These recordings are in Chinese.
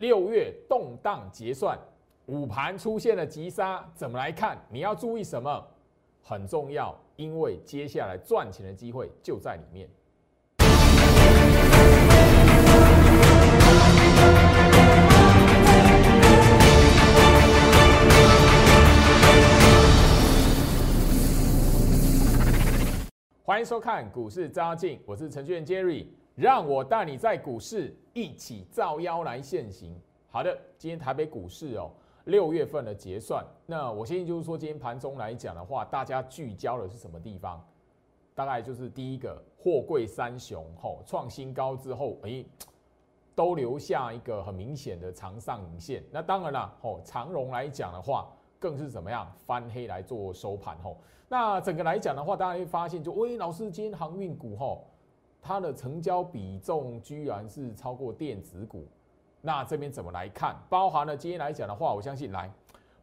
六月动荡结算，午盘出现了急杀，怎么来看？你要注意什么？很重要，因为接下来赚钱的机会就在里面。欢迎收看股市招妖，我是程序员 Jerry，让我带你在股市一起造妖来现行。好的，今天台北股市哦，六月份的结算，那我相信就是说，今天盘中来讲的话，大家聚焦的是什么地方？大概就是第一个，货柜三雄吼创新高之后，诶，都留下一个很明显的长上影线。那当然了，吼长荣来讲的话，更是怎么样翻黑来做收盘吼。那整个来讲的话，大家会发现，就喂，老师今天航运股吼，它的成交比重居然是超过电子股。那这边怎么来看？包含了今天来讲的话，我相信来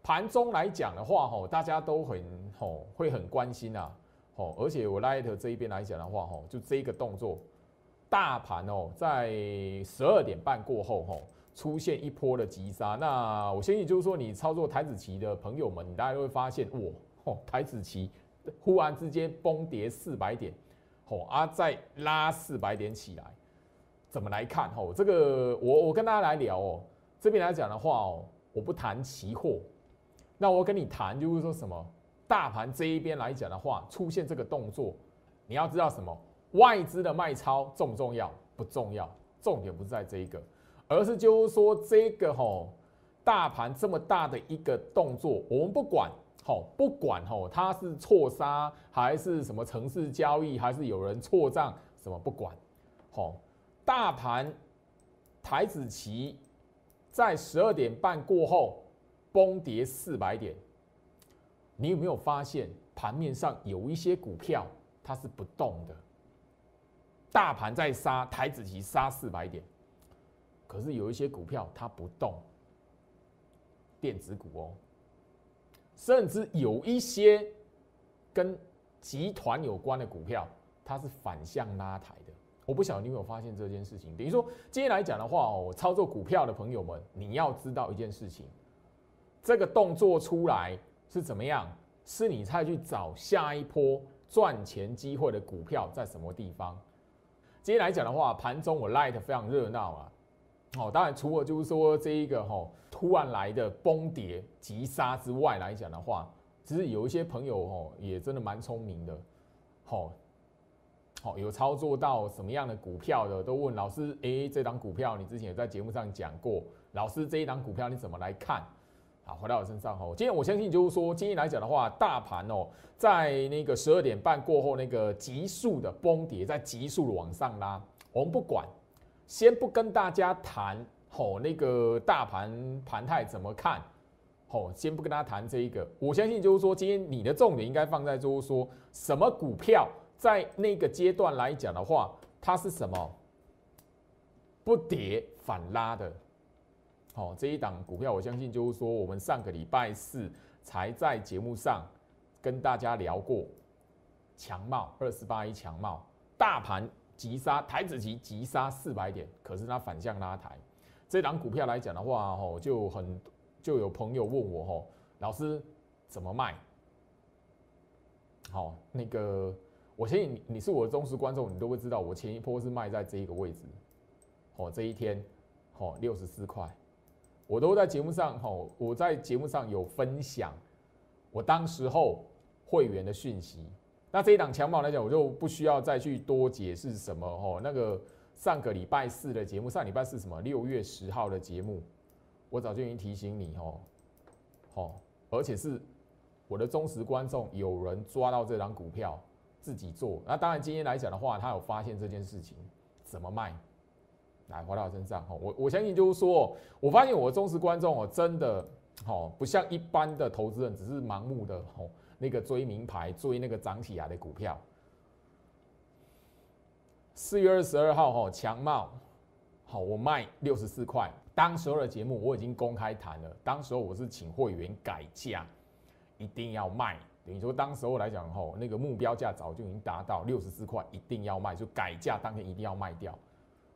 盘中来讲的话，吼，大家都很吼会很关心啊，吼，而且我 Light 这一边来讲的话，吼，就这一个动作，大盘哦，在十二点半过后，吼，出现一波的急杀。那我相信就是说，你操作台子棋的朋友们，你大家会发现，哇！吼台子棋忽然之间崩跌四百点，吼啊，再拉四百点起来，怎么来看？吼，这个我我跟大家来聊哦。这边来讲的话哦，我不谈期货，那我跟你谈就是说什么？大盘这一边来讲的话，出现这个动作，你要知道什么？外资的卖超重不重要？不重要，重点不是在这一个，而是就是说这个吼，大盘这么大的一个动作，我们不管。好，不管吼，它是错杀还是什么城市交易，还是有人错账，什么不管。好，大盘台子期在十二点半过后崩跌四百点，你有没有发现盘面上有一些股票它是不动的？大盘在杀，台子期杀四百点，可是有一些股票它不动，电子股哦。甚至有一些跟集团有关的股票，它是反向拉抬的。我不晓得你有没有发现这件事情。等于说，今天来讲的话哦，操作股票的朋友们，你要知道一件事情：这个动作出来是怎么样？是你再去找下一波赚钱机会的股票在什么地方？今天来讲的话，盘中我 light 非常热闹啊。哦，当然除了就是说这一个哈。突然来的崩跌急杀之外来讲的话，其实有一些朋友哦，也真的蛮聪明的，好，好有操作到什么样的股票的，都问老师，哎，这档股票你之前有在节目上讲过，老师这一档股票你怎么来看？好，回到我身上哦，今天我相信就是说，今天来讲的话，大盘哦，在那个十二点半过后那个急速的崩跌，在急速的往上拉，我们不管，先不跟大家谈。吼，那个大盘盘态怎么看？吼，先不跟大家谈这一个。我相信就是说，今天你的重点应该放在就是说，什么股票在那个阶段来讲的话，它是什么不跌反拉的？好，这一档股票，我相信就是说，我们上个礼拜四才在节目上跟大家聊过，强茂二四八一强茂，大盘急杀，台子急急杀四百点，可是它反向拉抬。这档股票来讲的话，吼就很就有朋友问我，吼老师怎么卖？好，那个我相信你你是我的忠实观众，你都会知道我前一波是卖在这一个位置，哦这一天，哦六十四块，我都在节目上，吼我在节目上有分享我当时候会员的讯息。那这一档强宝来讲，我就不需要再去多解释什么，哦那个。上个礼拜四的节目，上礼拜四什么？六月十号的节目，我早就已经提醒你哦，哦，而且是我的忠实观众，有人抓到这张股票自己做。那当然今天来讲的话，他有发现这件事情怎么卖，来回到我身上哦。我我相信就是说，我发现我的忠实观众哦，真的哦，不像一般的投资人，只是盲目的哦，那个追名牌，追那个涨起来的股票。四月二十二号，哈强茂，好，我卖六十四块。当时候的节目我已经公开谈了，当时候我是请会员改价，一定要卖。等于说当时候来讲，吼那个目标价早就已经达到六十四块，一定要卖，就改价当天一定要卖掉。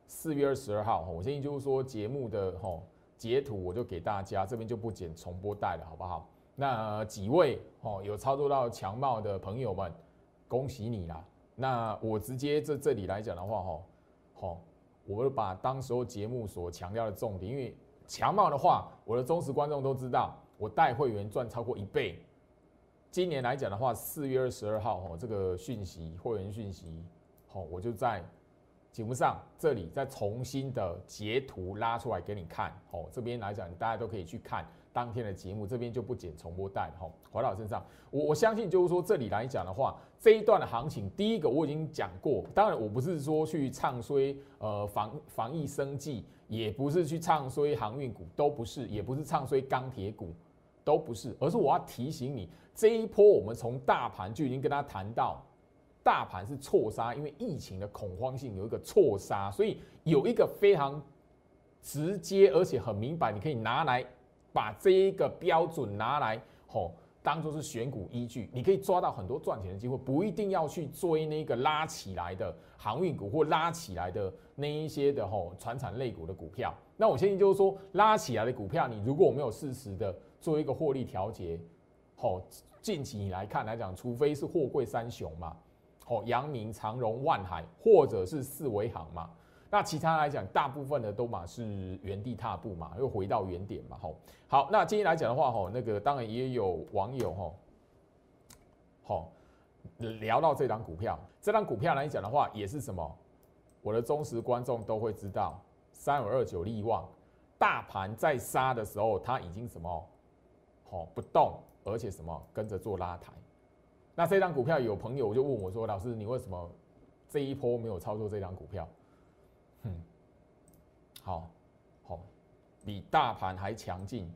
四月二十二号，我建议就是说节目的吼截图我就给大家，这边就不剪重播带了，好不好？那几位哦有操作到强茂的朋友们，恭喜你啦！那我直接这这里来讲的话，哈，好，我把当时候节目所强调的重点，因为强茂的话，我的忠实观众都知道，我带会员赚超过一倍。今年来讲的话，四月二十二号，哦，这个讯息会员讯息，好，我就在节目上这里再重新的截图拉出来给你看，哦，这边来讲大家都可以去看当天的节目，这边就不剪重播带了，哈，回到我身上，我我相信就是说这里来讲的话，这一段的行情，第一个我已经讲过，当然我不是说去唱衰呃防防疫生计，也不是去唱衰航运股，都不是，也不是唱衰钢铁股。都不是，而是我要提醒你，这一波我们从大盘就已经跟他谈到，大盘是错杀，因为疫情的恐慌性有一个错杀，所以有一个非常直接而且很明白，你可以拿来把这一个标准拿来吼，当做是选股依据，你可以抓到很多赚钱的机会，不一定要去追那个拉起来的航运股或拉起来的那一些的吼船产类股的股票。那我相信就是说，拉起来的股票，你如果没有适时的。做一个获利调节，好，近期你来看来讲，除非是货柜三雄嘛，好，阳明、长荣、万海，或者是四维行嘛，那其他来讲，大部分的都嘛是原地踏步嘛，又回到原点嘛，吼，好，那今天来讲的话，吼，那个当然也有网友，吼，好，聊到这张股票，这张股票来讲的话，也是什么，我的忠实观众都会知道，三五二九利旺，大盘在杀的时候，它已经什么？哦，不动，而且什么跟着做拉抬。那这张股票有朋友就问我说：“老师，你为什么这一波没有操作这张股票？”哼，好，好，比大盘还强劲，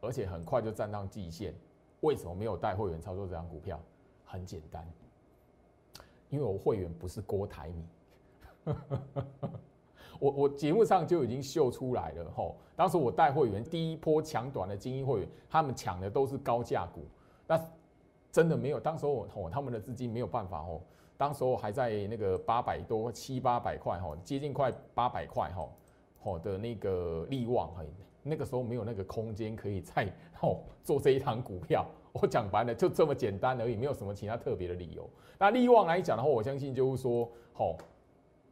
而且很快就站上季线。为什么没有带会员操作这张股票？很简单，因为我会员不是郭台铭。我我节目上就已经秀出来了吼，当时我带会员第一波抢短的精英会员，他们抢的都是高价股，那真的没有，当时候吼他们的资金没有办法吼，当时候还在那个八百多七八百块吼，接近快八百块吼，吼的那个利旺嘿，那个时候没有那个空间可以再 吼做这一堂股票，我讲白了就这么简单而已，没有什么其他特别的理由。那利旺来讲的话，我相信就是说吼。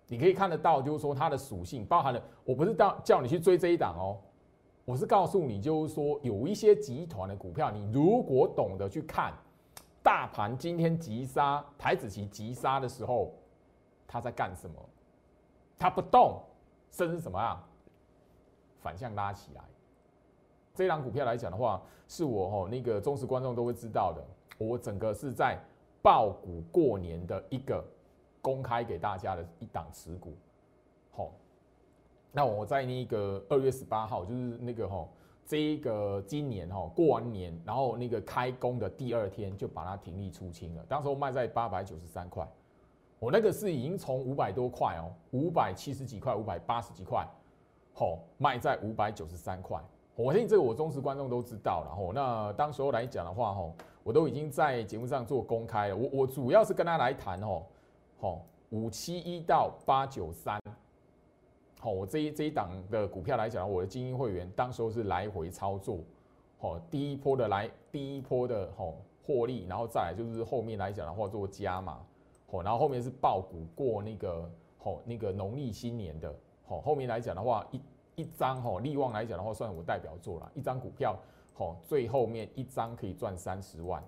你可以看得到，就是说它的属性包含了，我不是到叫你去追这一档哦，我是告诉你，就是说有一些集团的股票，你如果懂得去看，大盘今天急杀，台子期急杀的时候，他在干什么？他不动，甚至什么啊？反向拉起来。这档股票来讲的话，是我哦那个忠实观众都会知道的，我整个是在爆股过年的一个。公开给大家的一档持股，好，那我在那个二月十八号，就是那个吼，这一个今年哈过完年，然后那个开工的第二天就把它停利出清了。当时候卖在八百九十三块，我那个是已经从五百多块哦，五百七十几块、五百八十几块，好卖在五百九十三块。我相信这个我忠实观众都知道了吼。那当时候来讲的话吼，我都已经在节目上做公开了。我我主要是跟他来谈吼。好，五七一到八九三，好，我这一这一档的股票来讲，我的精英会员当时候是来回操作，好，第一波的来，第一波的好获利，然后再来就是后面来讲的话做加码，好，然后后面是爆股过那个好那个农历新年的，好，后面来讲的话一一张哈利旺来讲的话算我代表作了，一张股票好最后面一张可以赚三十万，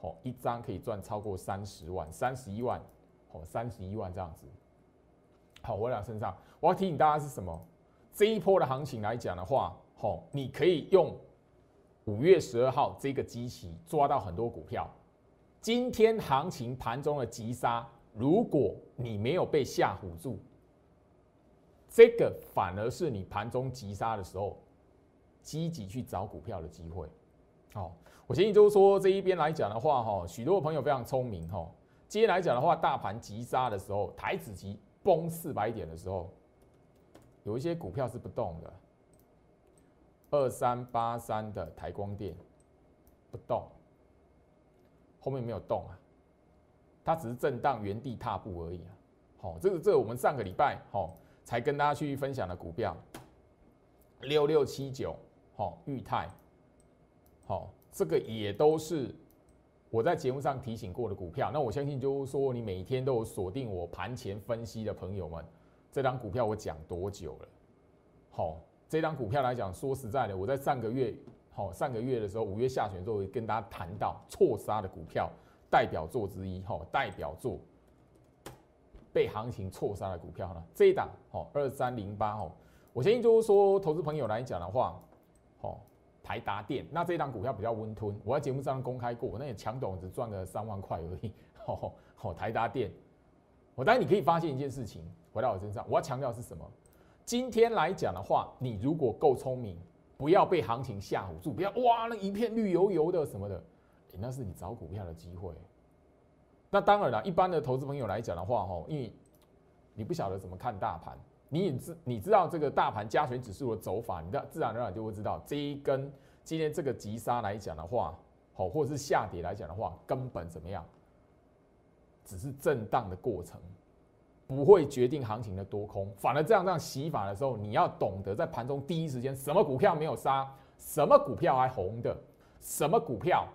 好，一张可以赚超过三十万，三十一万。哦，三十一万这样子。好，我俩身上，我要提醒大家是什么？这一波的行情来讲的话，好，你可以用五月十二号这个机器抓到很多股票。今天行情盘中的急杀，如果你没有被吓唬住，这个反而是你盘中急杀的时候，积极去找股票的机会。好，我建议就是说这一边来讲的话，哈，许多朋友非常聪明，哈。今天来讲的话，大盘急杀的时候，台子急崩四百点的时候，有一些股票是不动的。二三八三的台光电不动，后面没有动啊，它只是震荡原地踏步而已啊。好，这个这个我们上个礼拜好才跟大家去分享的股票，六六七九，好，裕泰，好，这个也都是我在节目上提醒过的股票。那我相信就是说，你每天都有锁定我盘前分析的朋友们，这张股票我讲多久了？好，这张股票来讲，说实在的，我在上个月，好，上个月的时候，五月下旬的时候，跟大家谈到错杀的股票代表作之一，哈，代表作被行情错杀的股票呢，这一档，好，二三零八，哦，我相信就是说，投资朋友来讲的话，好，台达电，那这一档股票比较温吞，我在节目上公开过，那也强董只赚了三万块而已，好，好，台达电，我当然你可以发现一件事情，回到我身上，我要强调是什么？今天来讲的话，你如果够聪明，不要被行情吓唬住，不要哇那一片绿油油的什么的，那是你找股票的机会。那当然了，一般的投资朋友来讲的话，哈，因为你不晓得怎么看大盘，你也知你知道这个大盘加权指数的走法，你的自然而然就会知道这一根今天这个急杀来讲的话，好，或者是下跌来讲的话，根本怎么样，只是震荡的过程。不会决定行情的多空，反而这样这样洗法的时候，你要懂得在盘中第一时间，什么股票没有杀，什么股票还红的，什么股票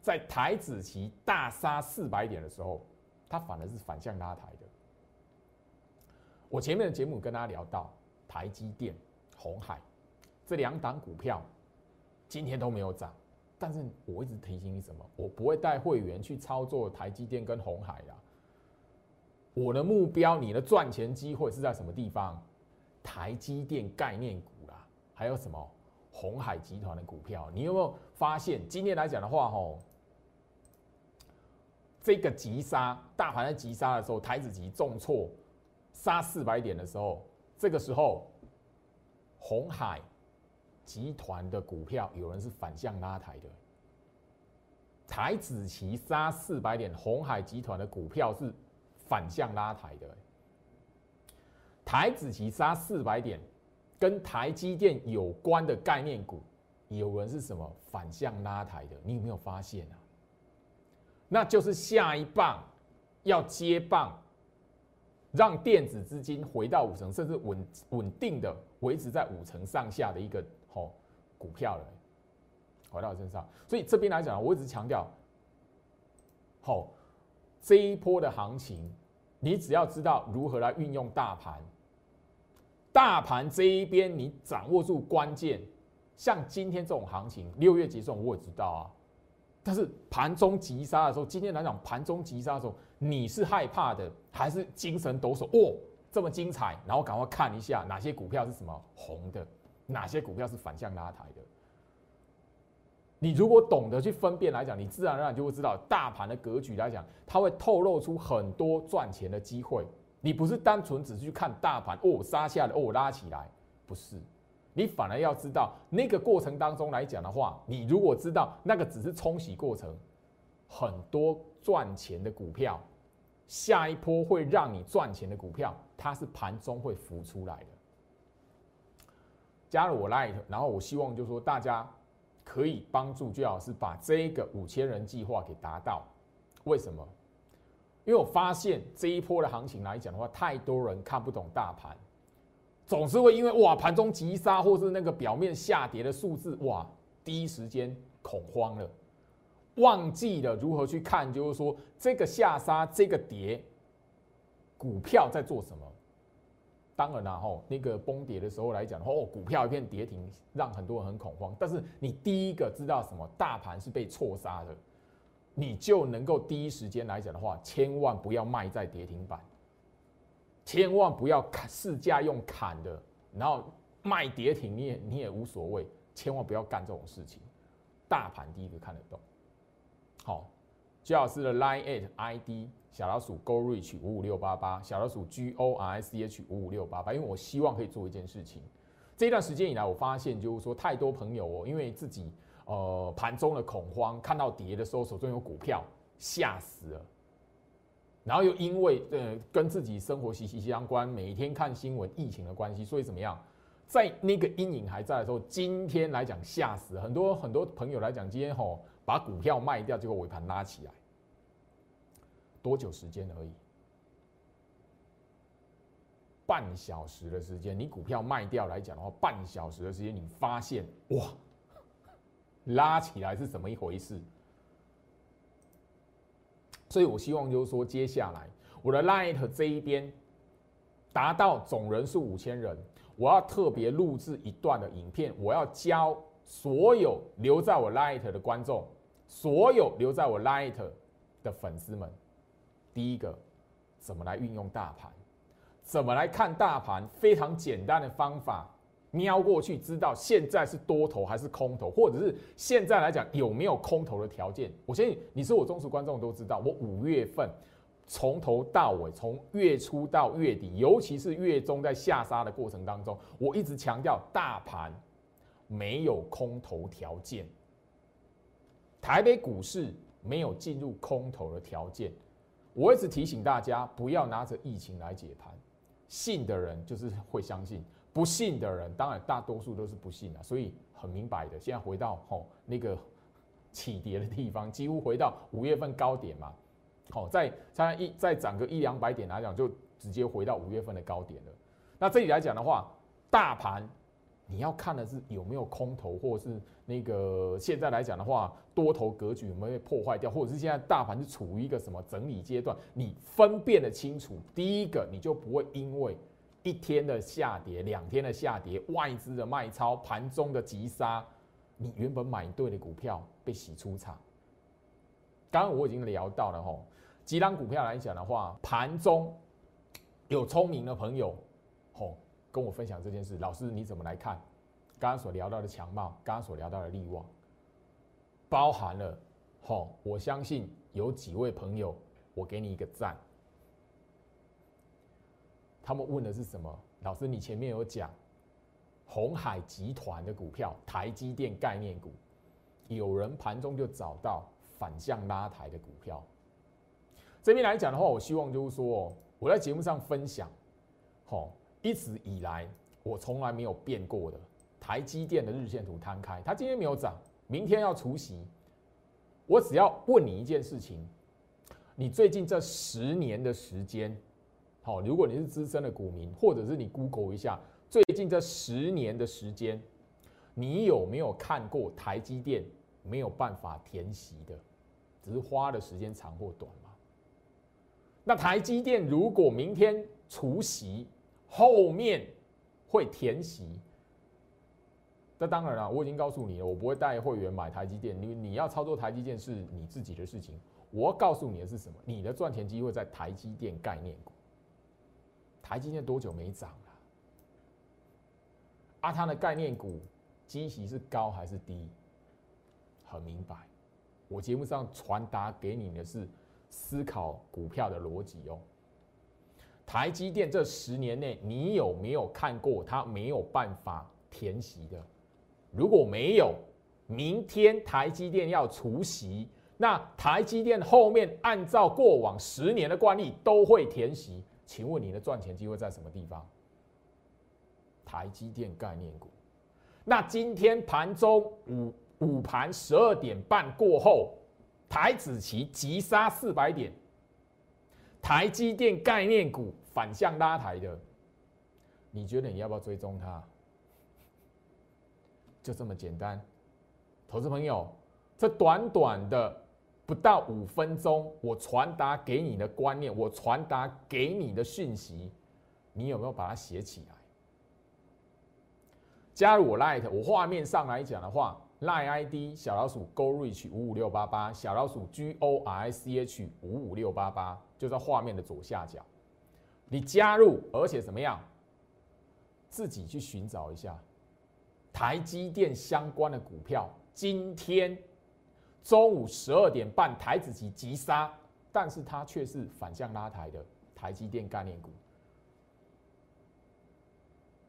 在台子期大杀四百点的时候，它反而是反向拉抬的。我前面的节目跟大家聊到台积电、红海这两档股票，今天都没有涨，但是我一直提醒你什么？我不会带会员去操作台积电跟红海呀。我的目标，你的赚钱机会是在什么地方？台积电概念股啦，还有什么红海集团的股票？你有没有发现，今天来讲的话，吼，这个急杀，大盘在急杀的时候，台子急重挫，杀四百点的时候，这个时候，红海集团的股票有人是反向拉抬的。台子期杀四百点，红海集团的股票是。反向拉抬的，台子期杀四百点，跟台积电有关的概念股，有人是什么反向拉抬的？你有没有发现啊？那就是下一棒要接棒，让电子资金回到五成，甚至稳稳定的维持在五成上下的一个好股票了，回到我身上。所以这边来讲，我一直强调，好。这一波的行情，你只要知道如何来运用大盘，大盘这一边你掌握住关键，像今天这种行情，六月结算我也知道啊，但是盘中急杀的时候，今天来讲盘中急杀的时候，你是害怕的还是精神抖擞？哦，这么精彩，然后赶快看一下哪些股票是什么红的，哪些股票是反向拉抬的。你如果懂得去分辨来讲，你自然而然就会知道大盘的格局来讲，它会透露出很多赚钱的机会。你不是单纯只是去看大盘哦杀下来哦拉起来，不是，你反而要知道那个过程当中来讲的话，你如果知道那个只是冲洗过程，很多赚钱的股票，下一波会让你赚钱的股票，它是盘中会浮出来的。加入我 Light，然后我希望就是说大家。可以帮助最好是把这个五千人计划给达到。为什么？因为我发现这一波的行情来讲的话，太多人看不懂大盘，总是会因为哇盘中急杀或是那个表面下跌的数字哇，第一时间恐慌了，忘记了如何去看，就是说这个下杀这个跌，股票在做什么。当然啦，吼，那个崩跌的时候来讲的话，哦，股票一片跌停，让很多人很恐慌。但是你第一个知道什么？大盘是被错杀的，你就能够第一时间来讲的话，千万不要卖在跌停板，千万不要砍市价用砍的，然后卖跌停，你也你也无所谓，千万不要干这种事情。大盘第一个看得懂，好，徐老师的 Line IT ID。小老鼠 Go Reach 五五六八八，小老鼠 G O R C H 五五六八八，因为我希望可以做一件事情。这段时间以来，我发现就是说，太多朋友哦，因为自己呃盘中的恐慌，看到跌的时候手中有股票，吓死了。然后又因为呃跟自己生活息息相关，每天看新闻疫情的关系，所以怎么样，在那个阴影还在的时候，今天来讲吓死很多很多朋友来讲，今天吼把股票卖掉，结果尾盘拉起来。多久时间而已？半小时的时间，你股票卖掉来讲的话，半小时的时间，你发现哇，拉起来是怎么一回事？所以我希望就是说，接下来我的 Light 这一边达到总人数五千人，我要特别录制一段的影片，我要教所有留在我 Light 的观众，所有留在我 Light 的粉丝们，第一个怎么来运用大盘。怎么来看大盘？非常简单的方法，瞄过去知道现在是多头还是空头，或者是现在来讲有没有空头的条件。我相信你是我忠实观众都知道，我五月份从头到尾，从月初到月底，尤其是月中在下杀的过程当中，我一直强调大盘没有空头条件，台北股市没有进入空头的条件。我一直提醒大家不要拿着疫情来解盘。信的人就是会相信，不信的人当然大多数都是不信的，所以很明白的。现在回到吼那个起跌的地方，几乎回到五月份高点嘛，好，再再一再涨个一两百点来讲，就直接回到五月份的高点了。那这里来讲的话，大盘。你要看的是有没有空头，或者是那个现在来讲的话，多头格局有没有被破坏掉，或者是现在大盘是处于一个什么整理阶段？你分辨的清楚，第一个你就不会因为一天的下跌、两天的下跌、外资的卖超、盘中的急杀，你原本买对的股票被洗出场。刚刚我已经聊到了吼，几档股票来讲的话，盘中有聪明的朋友，跟我分享这件事，老师你怎么来看？刚刚所聊到的强茂，刚刚所聊到的利旺，包含了，吼，我相信有几位朋友，我给你一个赞。他们问的是什么？老师，你前面有讲红海集团的股票，台积电概念股，有人盘中就找到反向拉抬的股票。这边来讲的话，我希望就是说，我在节目上分享，吼。一直以来，我从来没有变过的台积电的日线图摊开，它今天没有涨，明天要除息。我只要问你一件事情：你最近这十年的时间，好，如果你是资深的股民，或者是你 Google 一下，最近这十年的时间，你有没有看过台积电没有办法填息的？只是花的时间长或短嘛？那台积电如果明天除息，后面会填息，那当然了，我已经告诉你了，我不会带会员买台积电。你你要操作台积电是你自己的事情。我告诉你的是什么？你的赚钱机会在台积电概念股。台积电多久没涨了？啊，它的概念股基息是高还是低？很明白。我节目上传达给你的是思考股票的逻辑哦。台积电这十年内，你有没有看过它没有办法填息的？如果没有，明天台积电要除息，那台积电后面按照过往十年的惯例都会填息。请问你的赚钱机会在什么地方？台积电概念股。那今天盘中午午盘十二点半过后，台子期急杀四百点。台积电概念股反向拉抬的，你觉得你要不要追踪它？就这么简单，投资朋友，这短短的不到五分钟，我传达给你的观念，我传达给你的讯息，你有没有把它写起来？加入我 Light，我画面上来讲的话。Line ID 小老鼠 Go Reach 五五六八八，小老鼠 G O R I C H 五五六八八，就在画面的左下角。你加入，而且怎么样？自己去寻找一下台积电相关的股票。今天中午十二点半，台子期急杀，但是它却是反向拉抬的台积电概念股。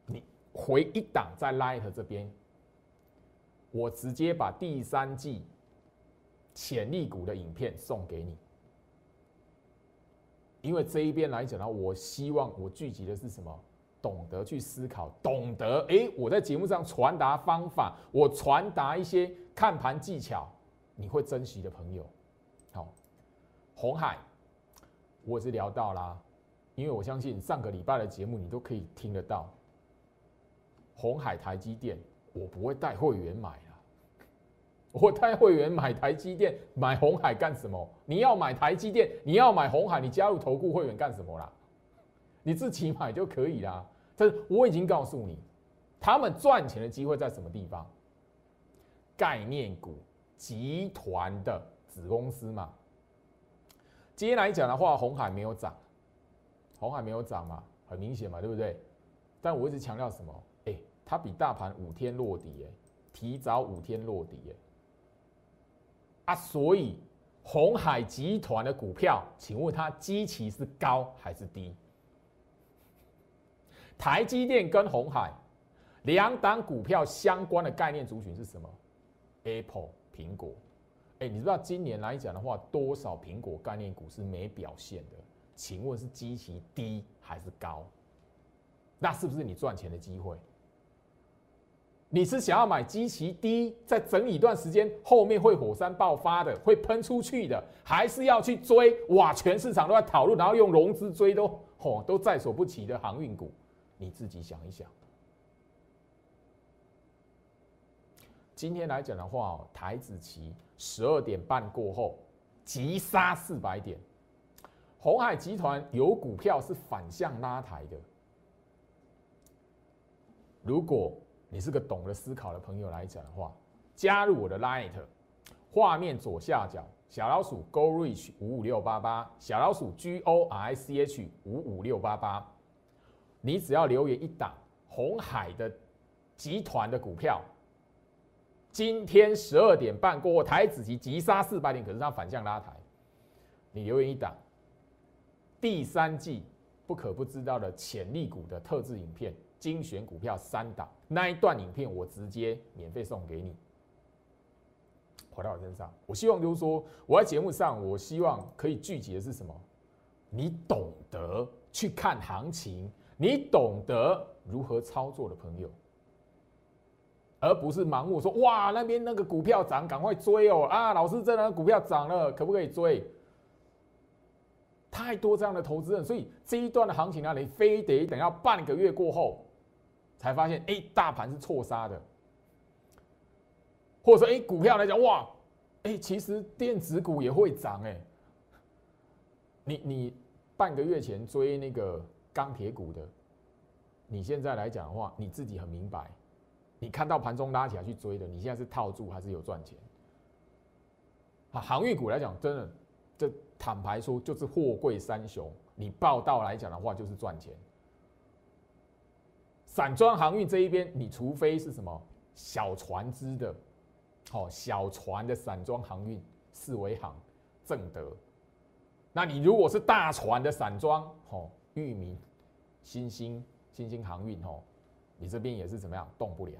你回一档在 Light 这边。我直接把第三季潜力股的影片送给你，因为这一边来讲呢，我希望我聚集的是什么？懂得去思考，懂得哎，我在节目上传达方法，我传达一些看盘技巧，你会珍惜的朋友。好，红海，我是聊到啦，因为我相信上个礼拜的节目你都可以听得到。红海、台积电，我不会带会员买。我带会员买台积电、买红海干什么？你要买台积电，你要买红海，你加入投顾会员干什么啦？你自己买就可以啦。但是我已经告诉你，他们赚钱的机会在什么地方？概念股集团的子公司嘛。今天来讲的话，红海没有涨，红海没有涨嘛，很明显嘛，对不对？但我一直强调什么？它比大盘五天落底，哎，提早五天落底，哎，啊，所以红海集团的股票，请问它基期是高还是低？台积电跟红海两档股票相关的概念族群是什么？Apple 苹果，哎，你知道今年来讲的话，多少苹果概念股是没表现的？请问是基期低还是高？那是不是你赚钱的机会？你是想要买基期低，在整理一段时间后面会火山爆发的，会喷出去的，还是要去追？哇，全市场都在讨论，然后用融资追都吼都在所不惜的航运股，你自己想一想。今天来讲的话，台子期十二点半过后急杀四百点，红海集团有股票是反向拉抬的，如果。你是个懂得思考的朋友来讲的话，加入我的 Light，画面左下角小老鼠 Go Reach 五五六八八，小老鼠 G O R I C H 五五六八八，你只要留言一档红海的集团的股票，今天十二点半过后台子期急杀四百点，可是它反向拉抬，你留言一档，第三季不可不知道的潜力股的特制影片。精选股票三档那一段影片，我直接免费送给你。回到我身上，我希望就是说，我在节目上，我希望可以聚集的是什么？你懂得去看行情，你懂得如何操作的朋友，而不是盲目说哇那边那个股票涨，赶快追哦啊！老师，这张股票涨了，可不可以追？太多这样的投资人，所以这一段的行情呢，你非得等到半个月过后。才发现，哎，大盘是错杀的，或者说，哎，股票来讲，哇，哎，其实电子股也会涨，哎，你你半个月前追那个钢铁股的，你现在来讲的话，你自己很明白，你看到盘中拉起来去追的，你现在是套住还是有赚钱？啊，航运股来讲，真的，这坦白说就是货柜三雄，你报道来讲的话就是赚钱。散装航运这一边，你除非是什么小船只的，哦，小船的散装航运，四维航、正德，那你如果是大船的散装，哦，裕民、新兴、新兴航运，哦，你这边也是怎么样动不了。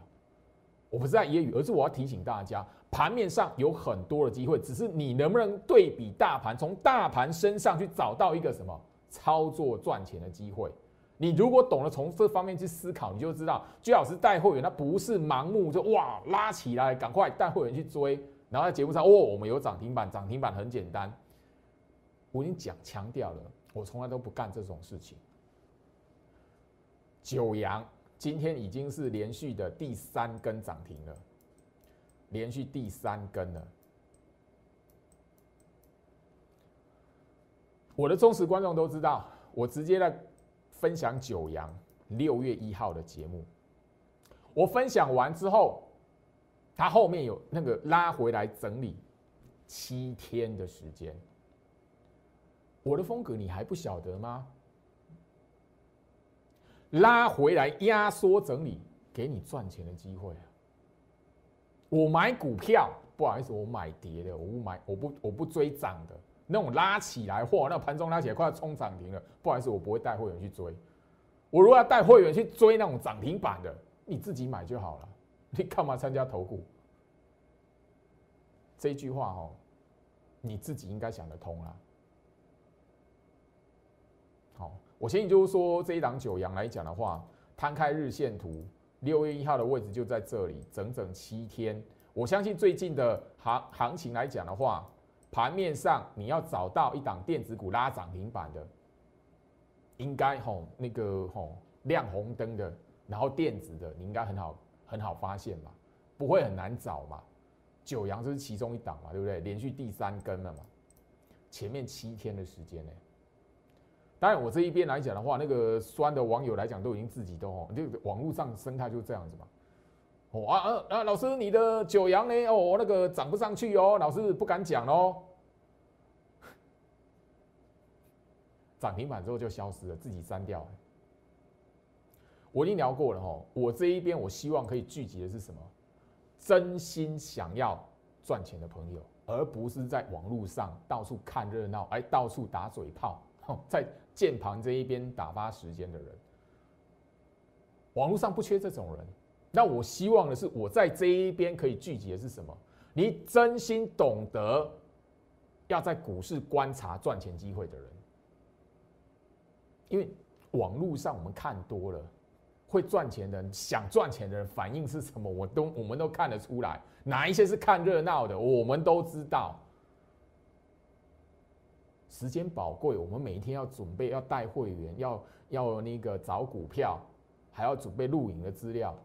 我不是在揶揄，而是我要提醒大家，盘面上有很多的机会，只是你能不能对比大盘，从大盘身上去找到一个什么操作赚钱的机会。你如果懂得从这方面去思考，你就知道，最好是带会员，他不是盲目就哇拉起来，赶快带会员去追，然后在节目上哦，我们有涨停板，涨停板很简单。我已经讲强调了，我从来都不干这种事情。九阳今天已经是连续的第三根涨停了，连续第三根了。我的忠实观众都知道，我直接在。分享九阳六月一号的节目，我分享完之后，他后面有那个拉回来整理七天的时间。我的风格你还不晓得吗？拉回来压缩整理，给你赚钱的机会啊！我买股票，不好意思，我买跌的，我不买，我不我不追涨的。那种拉起来，或那盘中拉起来快要冲涨停了，不好意思，我不会带会员去追。我如果要带会员去追那种涨停板的，你自己买就好了，你干嘛参加投顾？这句话哦，你自己应该想得通了。好，我建议就是说，这一档九阳来讲的话，摊开日线图，六月一号的位置就在这里，整整七天。我相信最近的行行情来讲的话。盘面上，你要找到一档电子股拉涨停板的，应该吼那个吼亮红灯的，然后电子的，你应该很好很好发现嘛，不会很难找嘛。九阳这是其中一档嘛，对不对？连续第三根了嘛，前面七天的时间呢。当然我这一边来讲的话，那个酸的网友来讲都已经自己都哦，这个网络上生态就这样子嘛。哦啊啊啊！老师，你的九阳呢？哦，那个涨不上去哦，老师不敢讲哦。涨停板之后就消失了，自己删掉。我已经聊过了哈，我这一边我希望可以聚集的是什么？真心想要赚钱的朋友，而不是在网络上到处看热闹，哎，到处打嘴炮，在键盘这一边打发时间的人。网络上不缺这种人，那我希望的是我在这一边可以聚集的是什么？你真心懂得要在股市观察赚钱机会的人。因为网络上我们看多了，会赚钱的人、想赚钱的人反应是什么，我都我们都看得出来。哪一些是看热闹的，我们都知道。时间宝贵，我们每一天要准备，要带会员，要要那个找股票，还要准备录影的资料。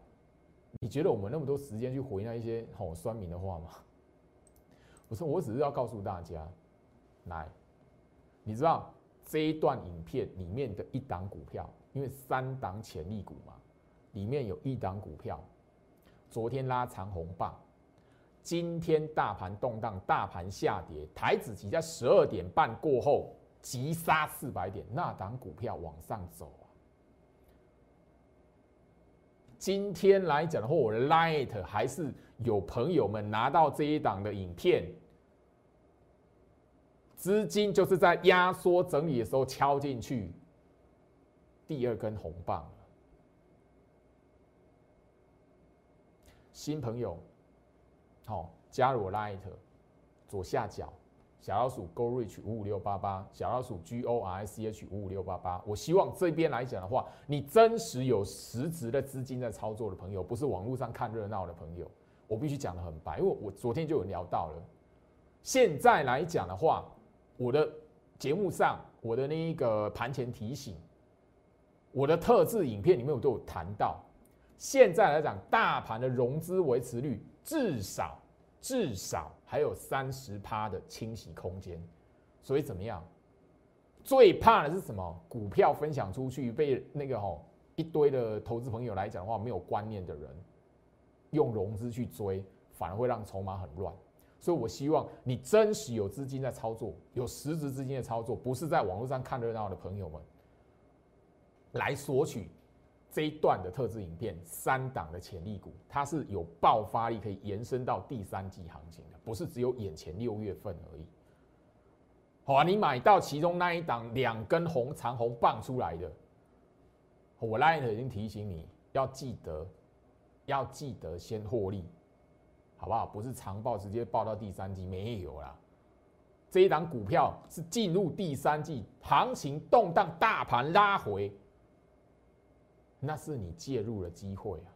你觉得我们那么多时间去回那一些好酸民的话吗？我说，我只是要告诉大家，来，你知道。这一段影片里面的一档股票，因为三档潜力股嘛，里面有一档股票，昨天拉长红棒，今天大盘动荡，大盘下跌，台子期在十二点半过后急杀四百点，那档股票往上走。今天来讲的话，我的 Light 还是有朋友们拿到这一档的影片。资金就是在压缩整理的时候敲进去，第二根红棒新朋友，好，加入我 Light 左下角小老鼠 Go Reach 五五六八八，小老鼠 g o r i c h 五五六八八。我希望这边来讲的话，你真实有实质的资金在操作的朋友，不是网络上看热闹的朋友。我必须讲的很白，因为我昨天就有聊到了。现在来讲的话。我的节目上，我的那一个盘前提醒，我的特制影片里面我都有谈到。现在来讲，大盘的融资维持率至少至少还有三十趴的清洗空间。所以怎么样？最怕的是什么？股票分享出去被那个吼一堆的投资朋友来讲的话，没有观念的人用融资去追，反而会让筹码很乱。所以，我希望你真实有资金在操作，有实质资金的操作，不是在网络上看热闹的朋友们来索取这一段的特制影片。三档的潜力股，它是有爆发力，可以延伸到第三季行情的，不是只有眼前六月份而已。好啊，你买到其中那一档两根红长红棒出来的，我 Light 已经提醒你要记得，要记得先获利。好不好？不是长报直接报到第三季没有啦。这一档股票是进入第三季行情动荡，大盘拉回，那是你介入的机会啊，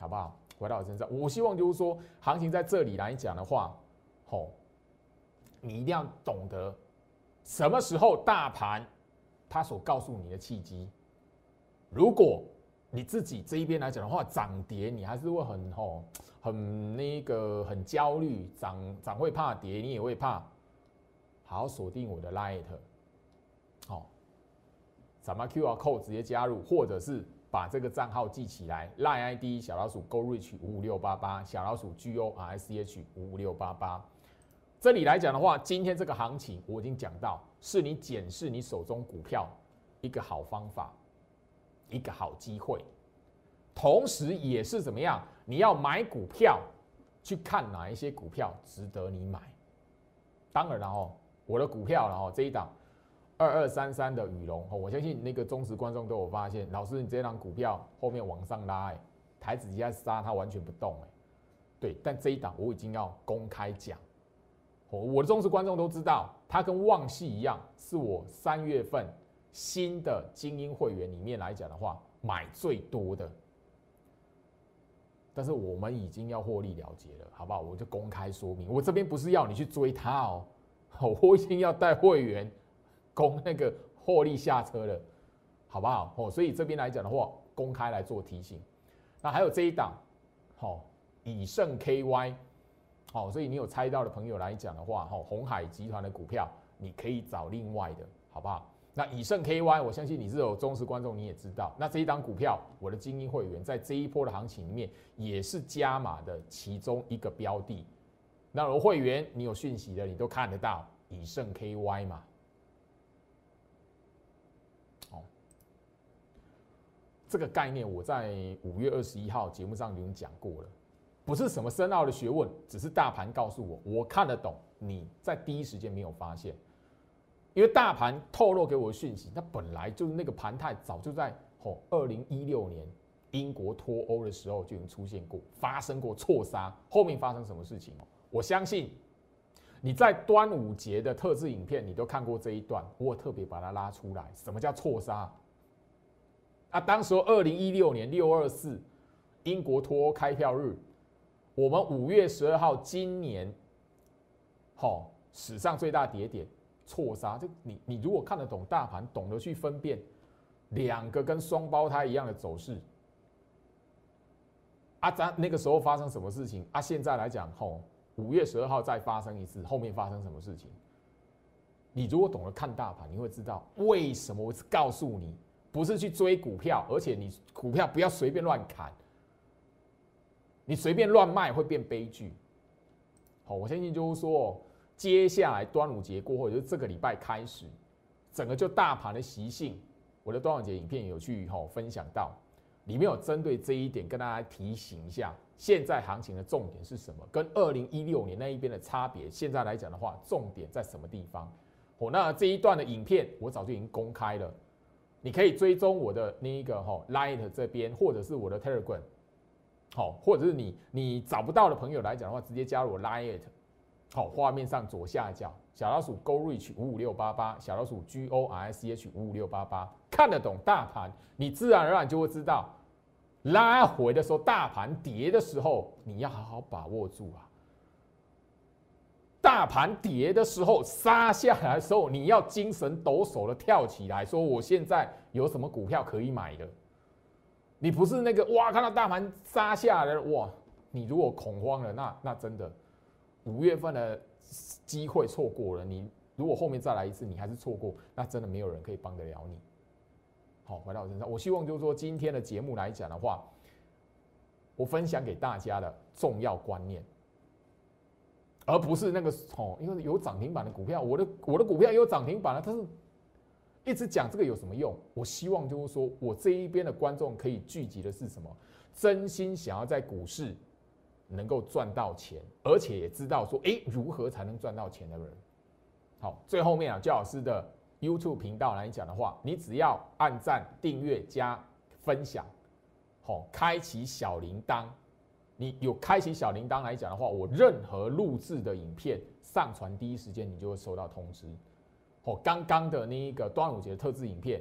好不好？回到我身上，我希望就是说，行情在这里来讲的话，吼，你一定要懂得什么时候大盘它所告诉你的契机。如果你自己这一边来讲的话，涨跌你还是会很吼。很那个很焦虑，涨涨会怕跌，你也会怕。好，锁定我的 Light，好，什么 QR Code 直接加入，或者是把这个账号记起来，Light ID 小老鼠 GoRich 五五六八八，小老鼠 G O R C H 五五六八八。这里来讲的话，今天这个行情我已经讲到，是你检视你手中股票一个好方法，一个好机会。同时，也是怎么样？你要买股票，去看哪一些股票值得你买。当然了哦，我的股票了哦，这一档二二三三的羽龙哦，我相信那个忠实观众都有发现，老师你这档股票后面往上拉，哎，台子一下杀它完全不动，哎，对，但这一档我已经要公开讲，我我的忠实观众都知道，它跟旺系一样，是我三月份新的精英会员里面来讲的话，买最多的。但是我们已经要获利了结了，好不好？我就公开说明，我这边不是要你去追它哦，我已经要带会员攻那个获利下车了。好不好？哦，所以这边来讲的话，公开来做提醒。那还有这一档，好，以盛 KY，好，所以你有猜到的朋友来讲的话，哈，红海集团的股票，你可以找另外的，好不好？那以盛 KY，我相信你是有忠实观众，你也知道，那这一档股票，我的精英会员在这一波的行情里面也是加码的其中一个标的。那我会员，你有讯息的，你都看得到以盛 KY 嘛？哦这个概念我在五月二十一号节目上已经讲过了，不是什么深奥的学问，只是大盘告诉我，我看得懂。你在第一时间没有发现，因为大盘透露给我的讯息，它本来就是那个盘态，早就在哦二零一六年英国脱欧的时候就已经出现过，发生过错杀。后面发生什么事情？我相信你在端午节的特制影片，你都看过这一段，我特别把它拉出来。什么叫错杀？啊，当时二零一六年六二四，英国脱欧开票日，我们五月十二号，今年，好史上最大跌点错杀。就你你如果看得懂大盘，懂得去分辨两个跟双胞胎一样的走势，啊，咱那个时候发生什么事情？啊，现在来讲，吼，五月十二号再发生一次，后面发生什么事情？你如果懂得看大盘，你会知道为什么我告诉你。不是去追股票，而且你股票不要随便乱砍，你随便乱卖会变悲剧。好，我相信就是说，接下来端午节过后，就是这个礼拜开始，整个就大盘的习性，我的端午节影片有去哈分享到，里面有针对这一点跟大家提醒一下，现在行情的重点是什么，跟二零一六年那一边的差别，现在来讲的话，重点在什么地方？哦，那这一段的影片我早就已经公开了。你可以追踪我的那一个哈 Light 这边，或者是我的 Telegram，好，或者是你你找不到的朋友来讲的话，直接加入我 Light，好，画面上左下角小老鼠 Go Reach 五五六八八，小老鼠 G O R S H 五五六八八，看得懂大盘，你自然而然就会知道，拉回的时候，大盘跌的时候，你要好好把握住啊。大盘跌的时候，杀下来的时候，你要精神抖擞的跳起来，说我现在有什么股票可以买的。你不是那个哇，看到大盘杀下来哇，你如果恐慌了，那那真的五月份的机会错过了。你如果后面再来一次，你还是错过，那真的没有人可以帮得了你。好，回到我身上，我希望就是说今天的节目来讲的话，我分享给大家的重要观念。而不是那个哦，因为有涨停板的股票，我的我的股票也有涨停板了，但是一直讲这个有什么用？我希望就是说我这一边的观众可以聚集的是什么？真心想要在股市能够赚到钱，而且也知道说，哎，如何才能赚到钱的人。好，最后面啊，焦老师的 YouTube 频道来讲的话，你只要按赞、订阅、加分享，好，开启小铃铛。你有开启小铃铛来讲的话，我任何录制的影片上传第一时间，你就会收到通知。哦，刚刚的那一个端午节的特制影片，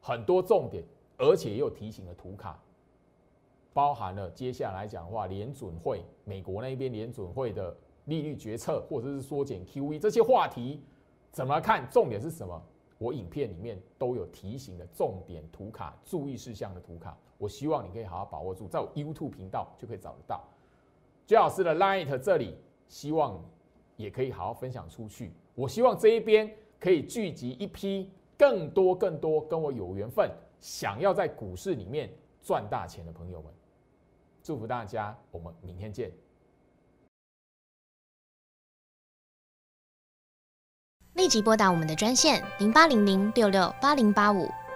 很多重点，而且又提醒了图卡，包含了接下来讲话，联准会美国那边联准会的利率决策，或者是缩减 QE 这些话题怎么看？重点是什么？我影片里面都有提醒的重点图卡，注意事项的图卡。我希望你可以好好把握住，在我 YouTube 频道就可以找得到。居老师的 Light 这里，希望也可以好好分享出去。我希望这一边可以聚集一批更多更多跟我有缘分，想要在股市里面赚大钱的朋友们。祝福大家，我们明天见。立即拨打我们的专线零八零零六六八零八五。